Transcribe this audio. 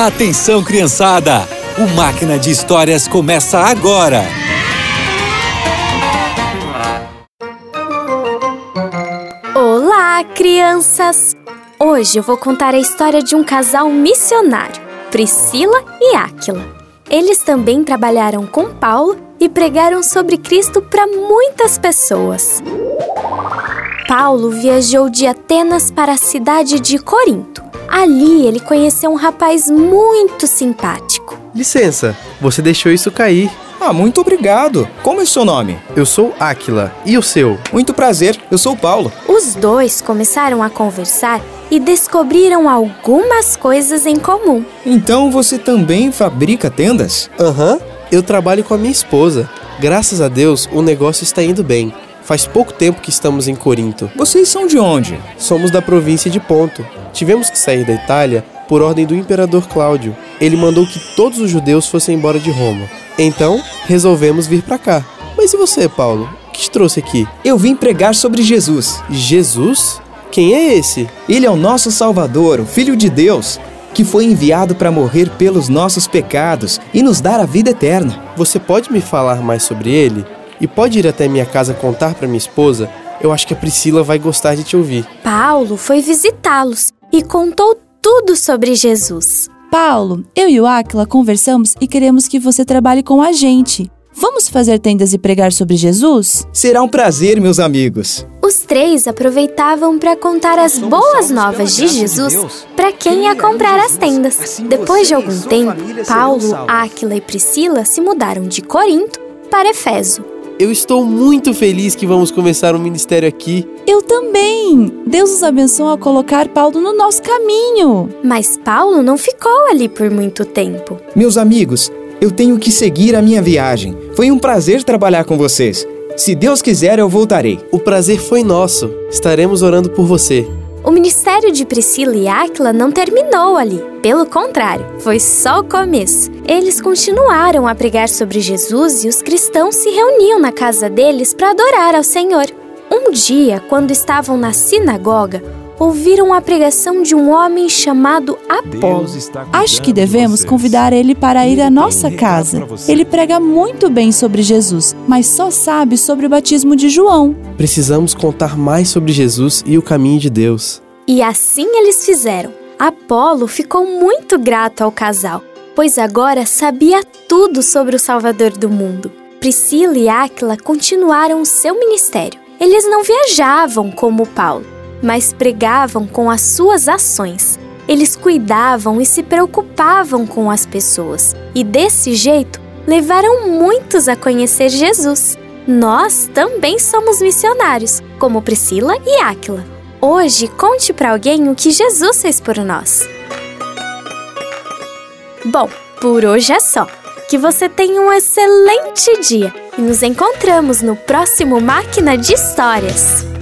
Atenção, criançada! O Máquina de Histórias começa agora! Olá, crianças! Hoje eu vou contar a história de um casal missionário, Priscila e Áquila. Eles também trabalharam com Paulo e pregaram sobre Cristo para muitas pessoas. Paulo viajou de Atenas para a cidade de Corinto. Ali ele conheceu um rapaz muito simpático. Licença, você deixou isso cair. Ah, muito obrigado. Como é seu nome? Eu sou Áquila. E o seu? Muito prazer, eu sou Paulo. Os dois começaram a conversar e descobriram algumas coisas em comum. Então você também fabrica tendas? Aham, uhum. eu trabalho com a minha esposa. Graças a Deus, o negócio está indo bem. Faz pouco tempo que estamos em Corinto. Vocês são de onde? Somos da província de Ponto. Tivemos que sair da Itália por ordem do imperador Cláudio. Ele mandou que todos os judeus fossem embora de Roma. Então, resolvemos vir para cá. Mas e você, Paulo? O que te trouxe aqui? Eu vim pregar sobre Jesus. Jesus? Quem é esse? Ele é o nosso Salvador, o Filho de Deus, que foi enviado para morrer pelos nossos pecados e nos dar a vida eterna. Você pode me falar mais sobre ele? E pode ir até minha casa contar para minha esposa? Eu acho que a Priscila vai gostar de te ouvir. Paulo foi visitá-los e contou tudo sobre Jesus. Paulo, eu e o Aquila conversamos e queremos que você trabalhe com a gente. Vamos fazer tendas e pregar sobre Jesus? Será um prazer, meus amigos. Os três aproveitavam para contar as boas novas de Jesus para quem ia comprar as tendas. Assim Depois de algum tempo, Paulo, Áquila e Priscila se mudaram de Corinto para Efeso. Eu estou muito feliz que vamos começar um ministério aqui. Eu também! Deus nos abençoe a colocar Paulo no nosso caminho. Mas Paulo não ficou ali por muito tempo. Meus amigos, eu tenho que seguir a minha viagem. Foi um prazer trabalhar com vocês. Se Deus quiser, eu voltarei. O prazer foi nosso. Estaremos orando por você. O ministério de Priscila e Áquila não terminou ali. Pelo contrário, foi só o começo. Eles continuaram a pregar sobre Jesus e os cristãos se reuniam na casa deles para adorar ao Senhor. Um dia, quando estavam na sinagoga, ouviram a pregação de um homem chamado Apolo. Acho que devemos convidar ele para ir à nossa casa. Ele prega muito bem sobre Jesus, mas só sabe sobre o batismo de João. Precisamos contar mais sobre Jesus e o caminho de Deus. E assim eles fizeram. Apolo ficou muito grato ao casal, pois agora sabia tudo sobre o Salvador do mundo. Priscila e Áquila continuaram o seu ministério. Eles não viajavam como Paulo mas pregavam com as suas ações. Eles cuidavam e se preocupavam com as pessoas, e desse jeito levaram muitos a conhecer Jesus. Nós também somos missionários, como Priscila e Áquila. Hoje, conte para alguém o que Jesus fez por nós. Bom, por hoje é só. Que você tenha um excelente dia e nos encontramos no próximo Máquina de Histórias.